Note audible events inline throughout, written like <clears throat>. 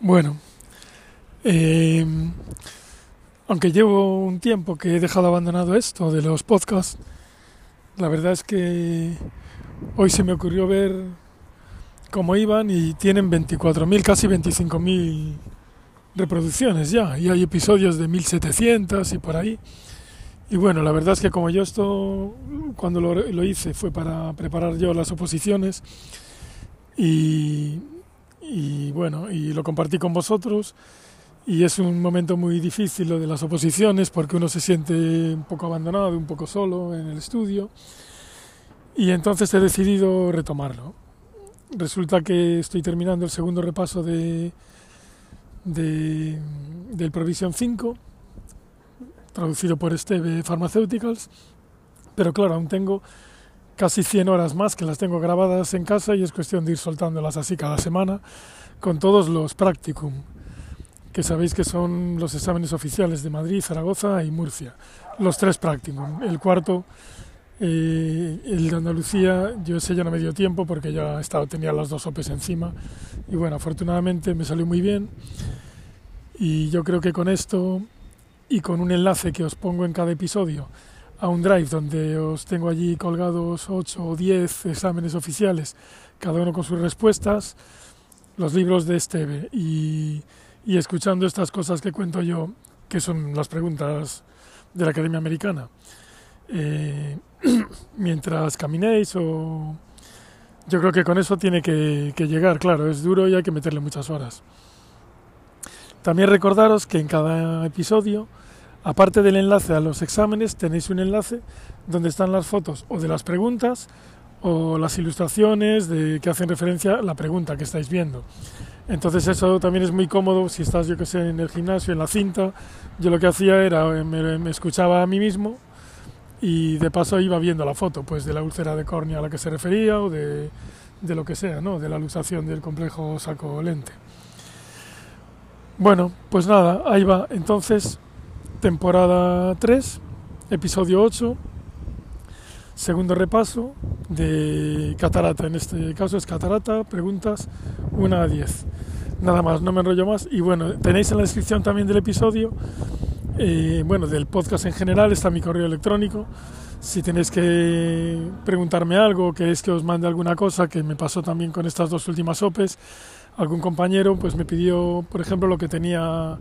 Bueno, eh, aunque llevo un tiempo que he dejado abandonado esto de los podcasts, la verdad es que hoy se me ocurrió ver cómo iban y tienen 24.000, casi 25.000 reproducciones ya, y hay episodios de 1.700 y por ahí. Y bueno, la verdad es que como yo esto, cuando lo, lo hice, fue para preparar yo las oposiciones y, y bueno, y lo compartí con vosotros. Y es un momento muy difícil lo de las oposiciones porque uno se siente un poco abandonado, un poco solo en el estudio. Y entonces he decidido retomarlo. Resulta que estoy terminando el segundo repaso de, de del Provision 5 traducido por Esteve Pharmaceuticals, pero claro, aún tengo casi 100 horas más que las tengo grabadas en casa y es cuestión de ir soltándolas así cada semana con todos los practicum, que sabéis que son los exámenes oficiales de Madrid, Zaragoza y Murcia. Los tres practicum. El cuarto, eh, el de Andalucía, yo ese ya no me dio tiempo porque ya estaba, tenía las dos OPEs encima y bueno, afortunadamente me salió muy bien y yo creo que con esto y con un enlace que os pongo en cada episodio a un drive donde os tengo allí colgados 8 o 10 exámenes oficiales, cada uno con sus respuestas, los libros de Esteve y, y escuchando estas cosas que cuento yo, que son las preguntas de la Academia Americana, eh, <clears throat> mientras caminéis o... Yo creo que con eso tiene que, que llegar, claro, es duro y hay que meterle muchas horas. También recordaros que en cada episodio Aparte del enlace a los exámenes, tenéis un enlace donde están las fotos o de las preguntas o las ilustraciones de que hacen referencia a la pregunta que estáis viendo. Entonces eso también es muy cómodo si estás, yo que sé, en el gimnasio, en la cinta. Yo lo que hacía era, me, me escuchaba a mí mismo y de paso iba viendo la foto, pues de la úlcera de córnea a la que se refería o de, de lo que sea, ¿no? De la luxación del complejo saco-lente. Bueno, pues nada, ahí va. Entonces, temporada 3, episodio 8, segundo repaso de Catarata. En este caso es Catarata, preguntas 1 a 10. Nada más, no me enrollo más. Y bueno, tenéis en la descripción también del episodio, eh, bueno, del podcast en general, está mi correo electrónico. Si tenéis que preguntarme algo, queréis que os mande alguna cosa, que me pasó también con estas dos últimas OPEs, algún compañero pues me pidió, por ejemplo, lo que tenía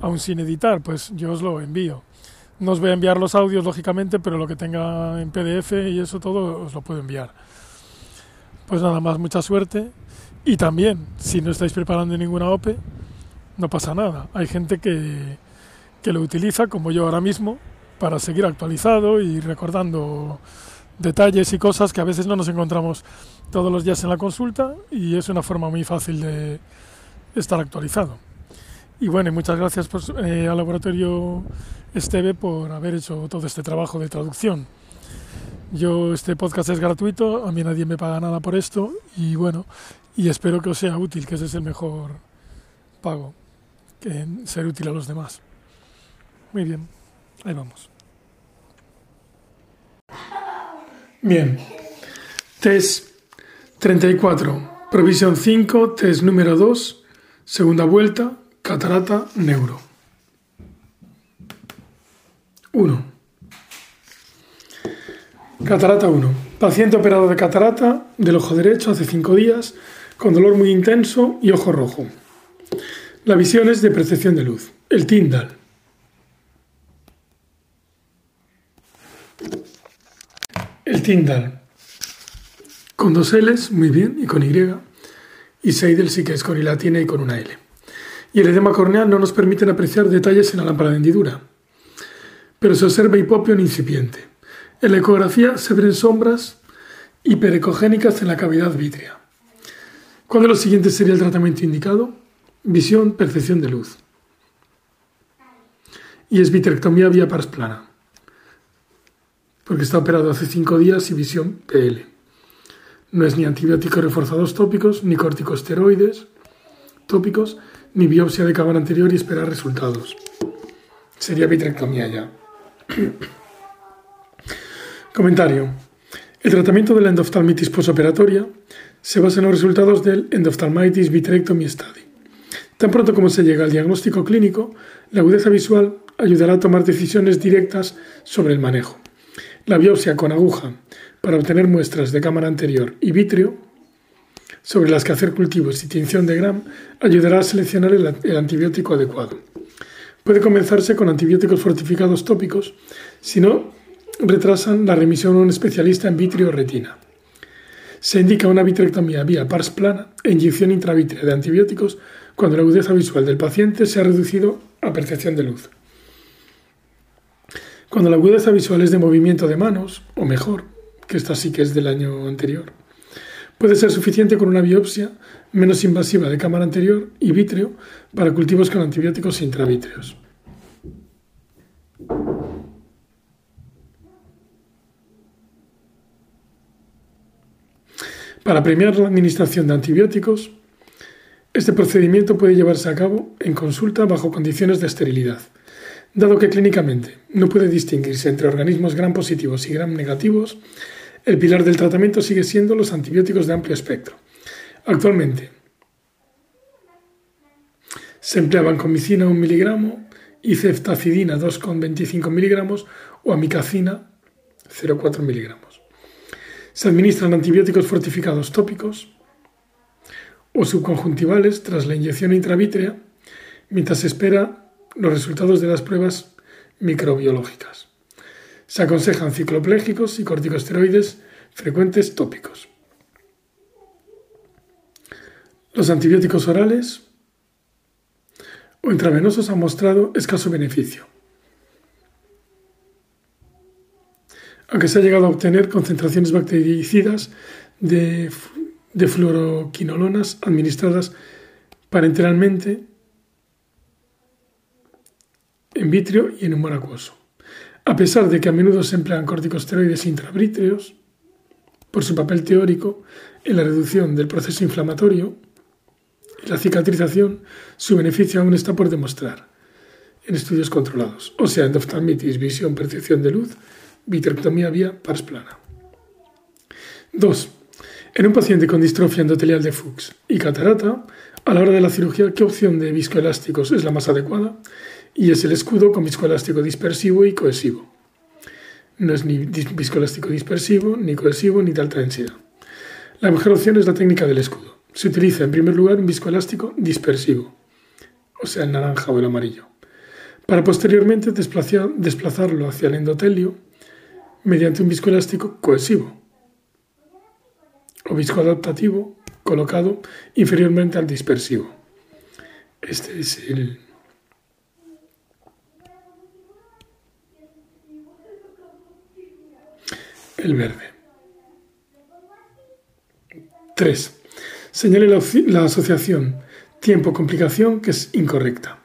aún sin editar, pues yo os lo envío. No os voy a enviar los audios, lógicamente, pero lo que tenga en PDF y eso todo os lo puedo enviar. Pues nada más, mucha suerte. Y también, si no estáis preparando ninguna OPE, no pasa nada. Hay gente que, que lo utiliza, como yo ahora mismo, para seguir actualizado y recordando detalles y cosas que a veces no nos encontramos todos los días en la consulta y es una forma muy fácil de estar actualizado. Y bueno, muchas gracias por, eh, al laboratorio Esteve por haber hecho todo este trabajo de traducción. Yo, este podcast es gratuito, a mí nadie me paga nada por esto y bueno, y espero que os sea útil, que ese es el mejor pago, que ser útil a los demás. Muy bien, ahí vamos. Bien, test 34, provisión 5, test número 2, segunda vuelta, Catarata neuro. 1. Catarata 1. Paciente operado de catarata del ojo derecho hace 5 días con dolor muy intenso y ojo rojo. La visión es de percepción de luz. El Tyndall. El Tyndall. Con dos L's, muy bien, y con Y. Y Seidel sí que es con I latina y con una L y el edema corneal no nos permiten apreciar detalles en la lámpara de hendidura. Pero se observa hipopión incipiente. En la ecografía se ven sombras hiperecogénicas en la cavidad vítrea. ¿Cuál de los siguientes sería el tratamiento indicado? Visión, percepción de luz. Y es vitrectomía vía pars plana. Porque está operado hace cinco días y visión PL. No es ni antibióticos reforzados tópicos, ni corticosteroides tópicos, ni biopsia de cámara anterior y esperar resultados. Sería vitrectomía ya. <clears throat> Comentario. El tratamiento de la endoftalmitis posoperatoria se basa en los resultados del Endophthalmitis Vitrectomy Study Tan pronto como se llega al diagnóstico clínico, la agudeza visual ayudará a tomar decisiones directas sobre el manejo. La biopsia con aguja para obtener muestras de cámara anterior y vítreo sobre las que hacer cultivos y tinción de Gram ayudará a seleccionar el, antibiótico adecuado. Puede comenzarse con antibióticos fortificados tópicos, si no retrasan la remisión a un especialista en vitrio o retina. Se indica una vitrectomía vía pars plana e inyección intravítrea de antibióticos cuando la agudeza visual del paciente se ha reducido a percepción de luz. Cuando la agudeza visual es de movimiento de manos, o mejor, que esta sí que es del año anterior, puede ser suficiente con una biopsia menos invasiva de cámara anterior y vítreo para cultivos con antibióticos intravítreos. Para premiar la administración de antibióticos, este procedimiento puede llevarse a cabo en consulta bajo condiciones de esterilidad, dado que clínicamente no puede distinguirse entre organismos gram positivos y gram negativos, el pilar del tratamiento sigue siendo los antibióticos de amplio espectro. Actualmente se emplea vancomicina 1 miligramo y ceftacidina 2,25 miligramos o amicacina 0,4 miligramos. Se administran antibióticos fortificados tópicos, o subconjuntivales tras la inyección intravítrea mientras se espera los resultados de las pruebas microbiológicas. Se aconsejan cicloplégicos y corticosteroides frecuentes tópicos. Los antibióticos orales o intravenosos han mostrado escaso beneficio. Aunque se ha llegado a obtener concentraciones bactericidas de de fluoroquinolonas administradas parenteralmente en vitrio y en humor acuoso. A pesar de que a menudo se emplean corticosteroides intravítreos, por su papel teórico en la reducción del proceso inflamatorio y la cicatrización, su beneficio aún está por demostrar en estudios controlados, o sea, endoftalmitis, visión, percepción de luz, vitrectomía vía pars plana. 2. En un paciente con distrofia endotelial de Fuchs y catarata, a la hora de la cirugía, ¿qué opción de viscoelásticos es la más adecuada? Y es el escudo con viscoelástico dispersivo y cohesivo. No es ni viscoelástico dispersivo, ni cohesivo, ni de alta densidad. La mejor opción es la técnica del escudo. Se utiliza en primer lugar un viscoelástico dispersivo, o sea, el naranja o el amarillo, para posteriormente desplazarlo hacia el endotelio mediante un viscoelástico cohesivo, obisco adaptativo colocado inferiormente al dispersivo. Este es el... El verde. 3. Señale la, asociación tiempo-complicación que es incorrecta.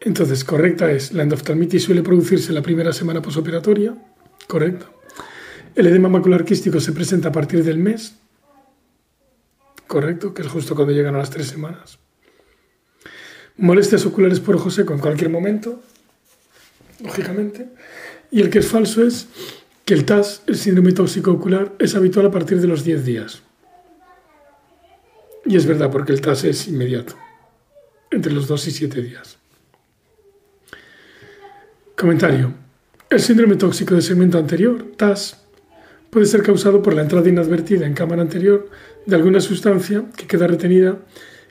Entonces, correcta es la endoftalmitis suele producirse la primera semana posoperatoria, correcta. El edema macular quístico se presenta a partir del mes, correcto, que es justo cuando llegan a las tres semanas. Molestias oculares por ojo seco en cualquier momento, lógicamente. Y el que es falso es el TAS, el síndrome tóxico ocular, es habitual a partir de los 10 días. Y es verdad, porque el TAS es inmediato, entre los 2 y 7 días. Comentario. El síndrome tóxico de segmento anterior, TAS, puede ser causado por la entrada inadvertida en cámara anterior de alguna sustancia que queda retenida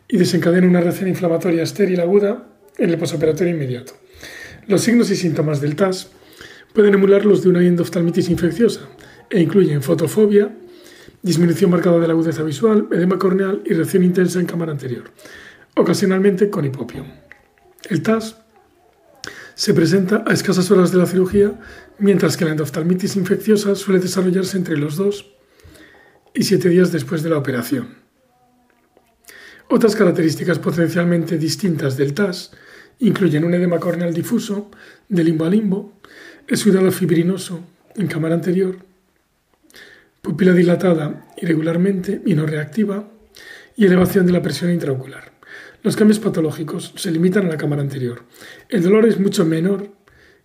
y desencadena una reacción inflamatoria estéril aguda en el posoperatorio inmediato. Los signos y síntomas del TAS pueden emular los de una endoftalmitis infecciosa e incluyen fotofobia, disminución marcada de la agudeza visual, edema corneal y reacción intensa en cámara anterior, ocasionalmente con hipopio. El TAS se presenta a escasas horas de la cirugía, mientras que la endoftalmitis infecciosa suele desarrollarse entre los 2 y 7 días después de la operación. Otras características potencialmente distintas del TAS incluyen un edema corneal difuso de limbo a limbo, exudado fibrinoso en cámara anterior, pupila dilatada irregularmente y no reactiva y elevación de la presión intraocular. Los cambios patológicos se limitan a la cámara anterior. El dolor es mucho menor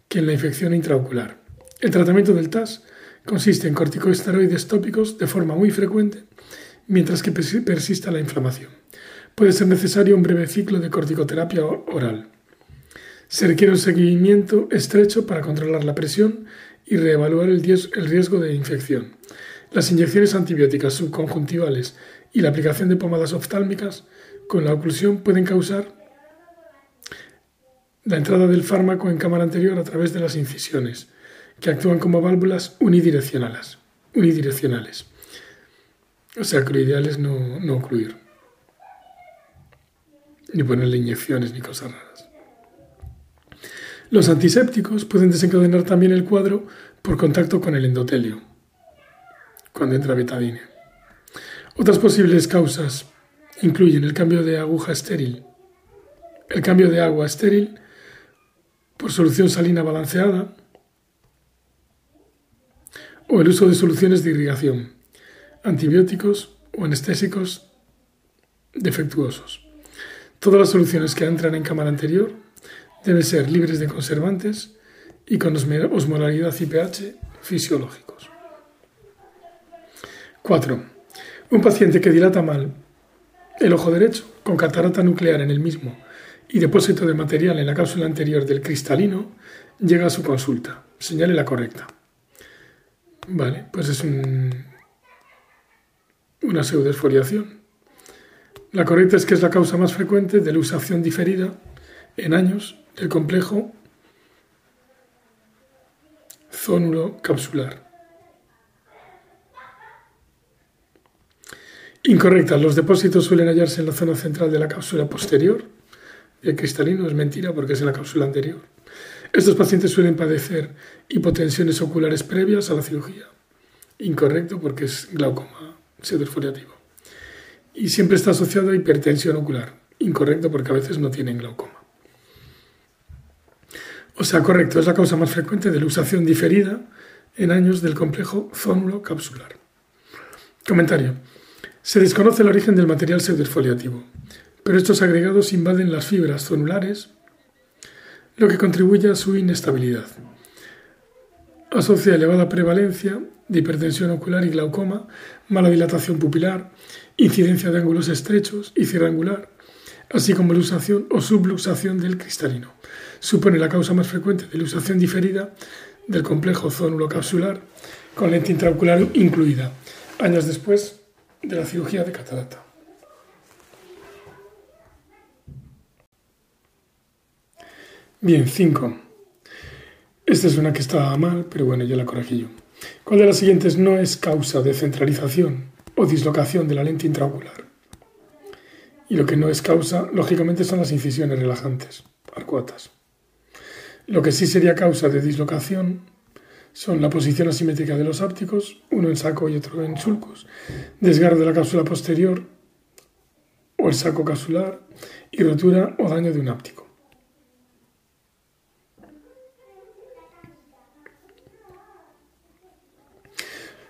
que en la infección intraocular. El tratamiento del TAS consiste en corticosteroides tópicos de forma muy frecuente mientras que persista la inflamación. puede ser necesario un breve ciclo de corticoterapia oral. Se requiere un seguimiento estrecho para controlar la presión y reevaluar el riesgo de infección. Las inyecciones antibióticas subconjuntivales y la aplicación de pomadas oftálmicas con la oclusión pueden causar la entrada del fármaco en cámara anterior a través de las incisiones, que actúan como válvulas unidireccionales. unidireccionales. O sea que lo ideal es no, no ocluir, ni ponerle inyecciones ni cosas raras. Los antisépticos pueden desencadenar también el cuadro por contacto con el endotelio, cuando entra betadine. Otras posibles causas incluyen el cambio de aguja estéril, el cambio de agua estéril por solución salina balanceada o el uso de soluciones de irrigación, antibióticos o anestésicos defectuosos. Todas las soluciones que entran en cámara anterior deben ser libres de conservantes y con osmolaridad y pH fisiológicos. 4. Un paciente que dilata mal el ojo derecho con catarata nuclear en el mismo y depósito de material en la cápsula anterior del cristalino, llega a su consulta. Señale la correcta. Vale, pues es un, una pseudoesfoliación. La correcta es que es la causa más frecuente de la usación diferida en años del complejo zónulo capsular. Incorrecta. Los depósitos suelen hallarse en la zona central de la cápsula posterior, el cristalino es mentira porque es en la cápsula anterior. Estos pacientes suelen padecer hipotensiones oculares previas a la cirugía. Incorrecto porque es glaucoma pseudoesfoliativo. Y siempre está asociado a hipertensión ocular. Incorrecto porque a veces no tienen glaucoma. O sea, correcto, es la causa más frecuente de la usación diferida en años del complejo zónulo capsular. Comentario. Se desconoce el origen del material pseudoesfoliativo pero estos agregados invaden las fibras zonulares, lo que contribuye a su inestabilidad. Asocia elevada prevalencia de hipertensión ocular y glaucoma, mala dilatación pupilar, incidencia de ángulos estrechos y cierre angular, así como luxación o subluxación del cristalino. Supone la causa más frecuente de luxación diferida del complejo zónulo capsular, con lente intraocular incluida, años después de la cirugía de catarata. Bien, 5. Esta es una que estaba mal, pero bueno, yo la corregí yo. ¿Cuál de las siguientes no es causa de centralización o dislocación de la lente intraocular? Y lo que no es causa, lógicamente, son las incisiones relajantes, arcuatas. Lo que sí sería causa de dislocación son la posición asimétrica de los ápticos, uno en saco y otro en sulcus, desgarro de la cápsula posterior o el saco capsular y rotura o daño de un áptico.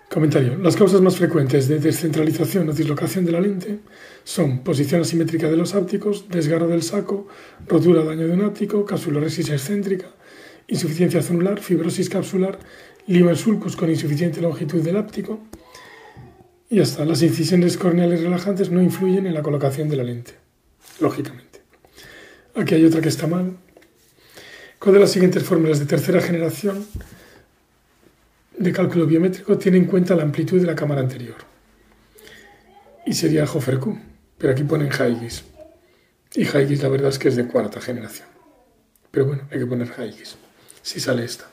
Comentario. Las causas más frecuentes de descentralización o dislocación de la lente son posición asimétrica de los ápticos, desgarro del saco, rotura daño de un áptico, capsuloresis excéntrica, insuficiencia celular, fibrosis capsular, en sulcus con insuficiente longitud del áptico. Y ya está. Las incisiones corneales relajantes no influyen en la colocación de la lente, lógicamente. Aquí hay otra que está mal. ¿Cuál de las siguientes fórmulas de tercera generación de cálculo biométrico tiene en cuenta la amplitud de la cámara anterior. Y sería Hofer-Q, pero aquí ponen Huygens. Y Huygens la verdad es que es de cuarta generación. Pero bueno, hay que poner Huygens, si sale esta.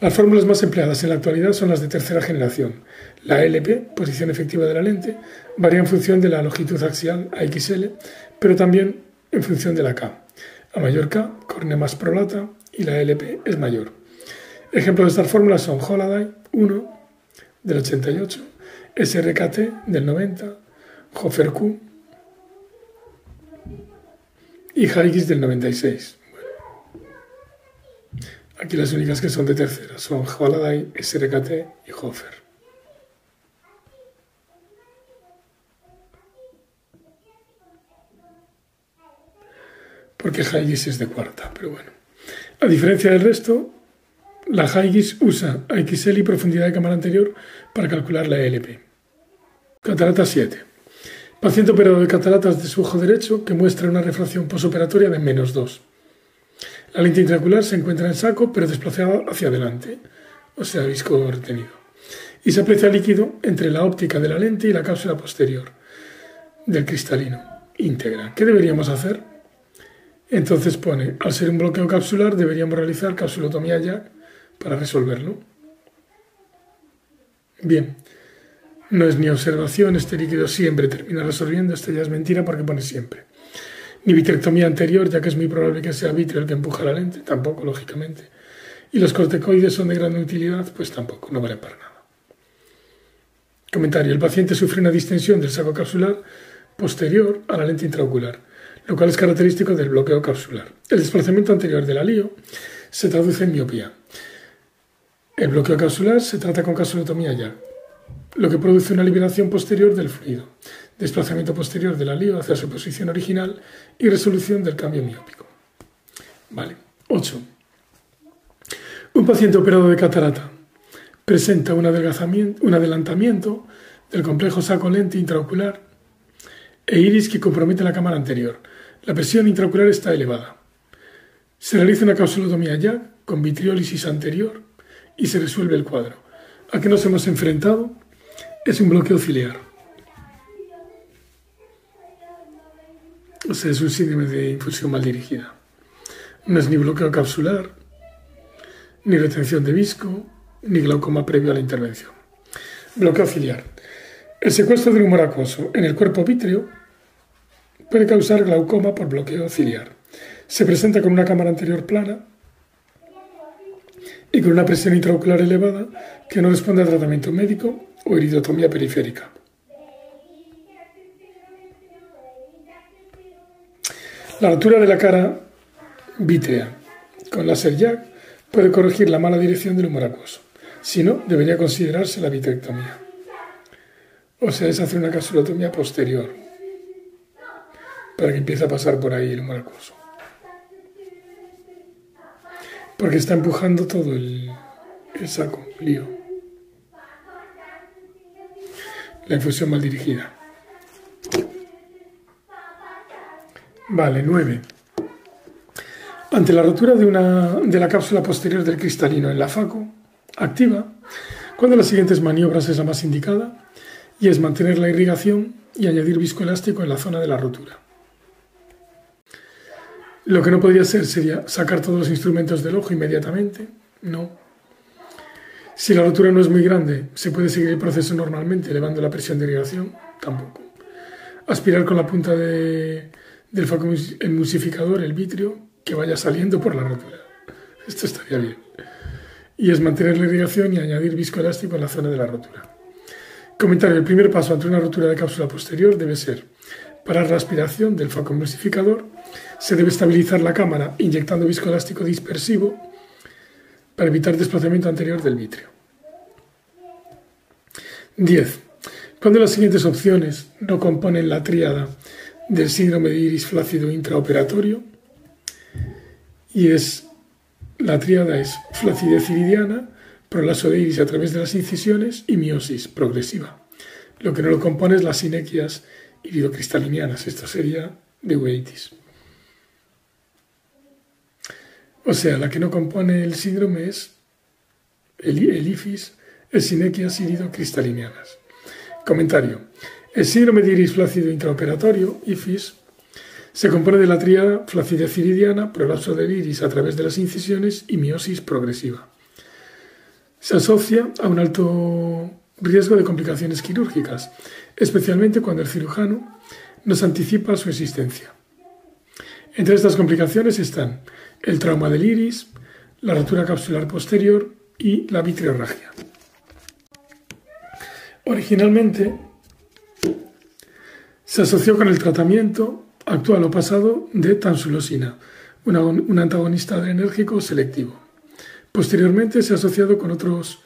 Las fórmulas más empleadas en la actualidad son las de tercera generación. La LP, posición efectiva de la lente, varía en función de la longitud axial AXL, pero también en función de la K. A mayor K, córnea más prolata y la LP es mayor. Ejemplos de estas fórmulas son Holaday 1 del 88, SRKT del 90, Hofer Q y Huygens del 96. aquí las únicas que son de tercera son Holaday, SRKT y Hofer. Porque es de cuarta, pero bueno. A diferencia del resto, la Huygens usa XL y profundidad de cámara anterior para calcular la LP. Catarata 7. Paciente operado de cataratas de su ojo derecho que muestra una refracción posoperatoria de menos 2. La lente intraocular se encuentra en saco pero desplazada hacia adelante, o sea, visco retenido. Y se aprecia líquido entre la óptica de la lente y la cápsula posterior del cristalino íntegra. ¿Qué deberíamos hacer? Entonces pone, al ser un bloqueo capsular deberíamos realizar capsulotomía ya para resolverlo. Bien, no es ni observación, este líquido siempre termina resolviendo, esto ya es mentira porque pone siempre. Ni vitrectomía anterior, ya que es muy probable que sea vitrio el que empuja la lente, tampoco, lógicamente. Y los corticoides son de gran utilidad, pues tampoco, no vale para nada. Comentario. El paciente sufre una distensión del saco capsular posterior a la lente intraocular, lo cual es característico del bloqueo capsular. El desplazamiento anterior del alío se traduce en miopía. El bloqueo capsular se trata con capsulotomía ya, lo que produce una liberación posterior del fluido, desplazamiento posterior del alío hacia su posición original y resolución del cambio miópico. Vale. 8. Un paciente operado de catarata presenta un, un adelantamiento del complejo saco lente intraocular e iris que compromete la cámara anterior. La presión intraocular está elevada. Se realiza una capsulotomía ya con vitriólisis anterior y se resuelve el cuadro. ¿A qué nos hemos enfrentado? es un bloqueo ciliar. O sea, es un síndrome de infusión mal dirigida. No es ni bloqueo capsular, ni retención de visco, ni glaucoma previo a la intervención. Bloqueo ciliar. El secuestro del humor acuoso en el cuerpo vítreo puede causar glaucoma por bloqueo ciliar. Se presenta con una cámara anterior plana y con una presión intraocular elevada que no responde al tratamiento médico o iridotomía periférica. La altura de la cara vítrea con láser jack puede corregir la mala dirección del humor acuoso. Si no, debería considerarse la vitrectomía. O sea, es hacer una capsulotomía posterior para que empiece a pasar por ahí el humor acuoso. Porque está empujando todo el, saco, lío. la infusión mal dirigida. Vale, 9. Ante la rotura de, una, de la cápsula posterior del cristalino en la FACO, activa, cuando las siguientes maniobras es la más indicada, y es mantener la irrigación y añadir viscoelástico en la zona de la rotura. Lo que no podría ser sería sacar todos los instrumentos del ojo inmediatamente, no, si la rotura no es muy grande, ¿se puede seguir el proceso normalmente elevando la presión de irrigación? Tampoco. Aspirar con la punta de, del emulsificador, el vitrio, que vaya saliendo por la rotura. Esto estaría bien. Y es mantener la irrigación y añadir viscoelástico en la zona de la rotura. Comentario. El primer paso ante una rotura de cápsula posterior debe ser parar la aspiración del foco emulsificador. Se debe estabilizar la cámara inyectando viscoelástico dispersivo para evitar desplazamiento anterior del vitrio. 10. Cuando las siguientes opciones no componen la tríada del síndrome de iris flácido intraoperatorio, y es la tríada es flacidez iridiana, prolaso de iris a través de las incisiones y miosis progresiva. Lo que no lo compone es las sinequias iridocristalinianas. Esto sería de uveitis. O sea, la que no compone el síndrome es el, IFIS, el sinequias iridocristalinianas. Comentario. El síndrome de iris flácido intraoperatorio, IFIS, se compone de la tríada flacidez iridiana, prolapso del iris a través de las incisiones y miosis progresiva. Se asocia a un alto riesgo de complicaciones quirúrgicas, especialmente cuando el cirujano nos anticipa su existencia. Entre estas complicaciones están el trauma del iris, la rotura capsular posterior y la vitreorragia. Originalmente se asoció con el tratamiento actual o pasado de tansulosina, un antagonista adrenérgico selectivo. Posteriormente se ha asociado con otros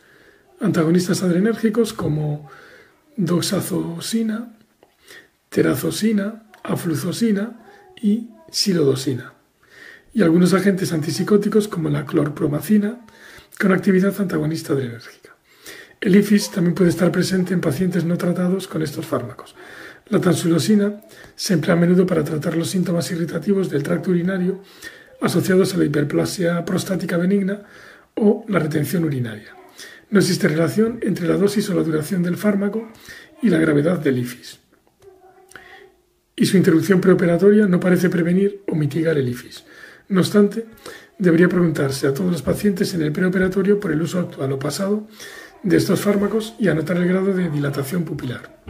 antagonistas adrenérgicos como doxazosina, terazosina, afluzosina y silodosina y algunos agentes antipsicóticos como la clorpromacina con actividad antagonista adrenérgica. El IFIS también puede estar presente en pacientes no tratados con estos fármacos. La tansulosina se emplea a menudo para tratar los síntomas irritativos del tracto urinario asociados a la hiperplasia prostática benigna o la retención urinaria. No existe relación entre la dosis o la duración del fármaco y la gravedad del IFIS. Y su interrupción preoperatoria no parece prevenir o mitigar el IFIS. No obstante, debería preguntarse a todos los pacientes en el preoperatorio por el uso actual o pasado de estos fármacos y anotar el grado de dilatación pupilar.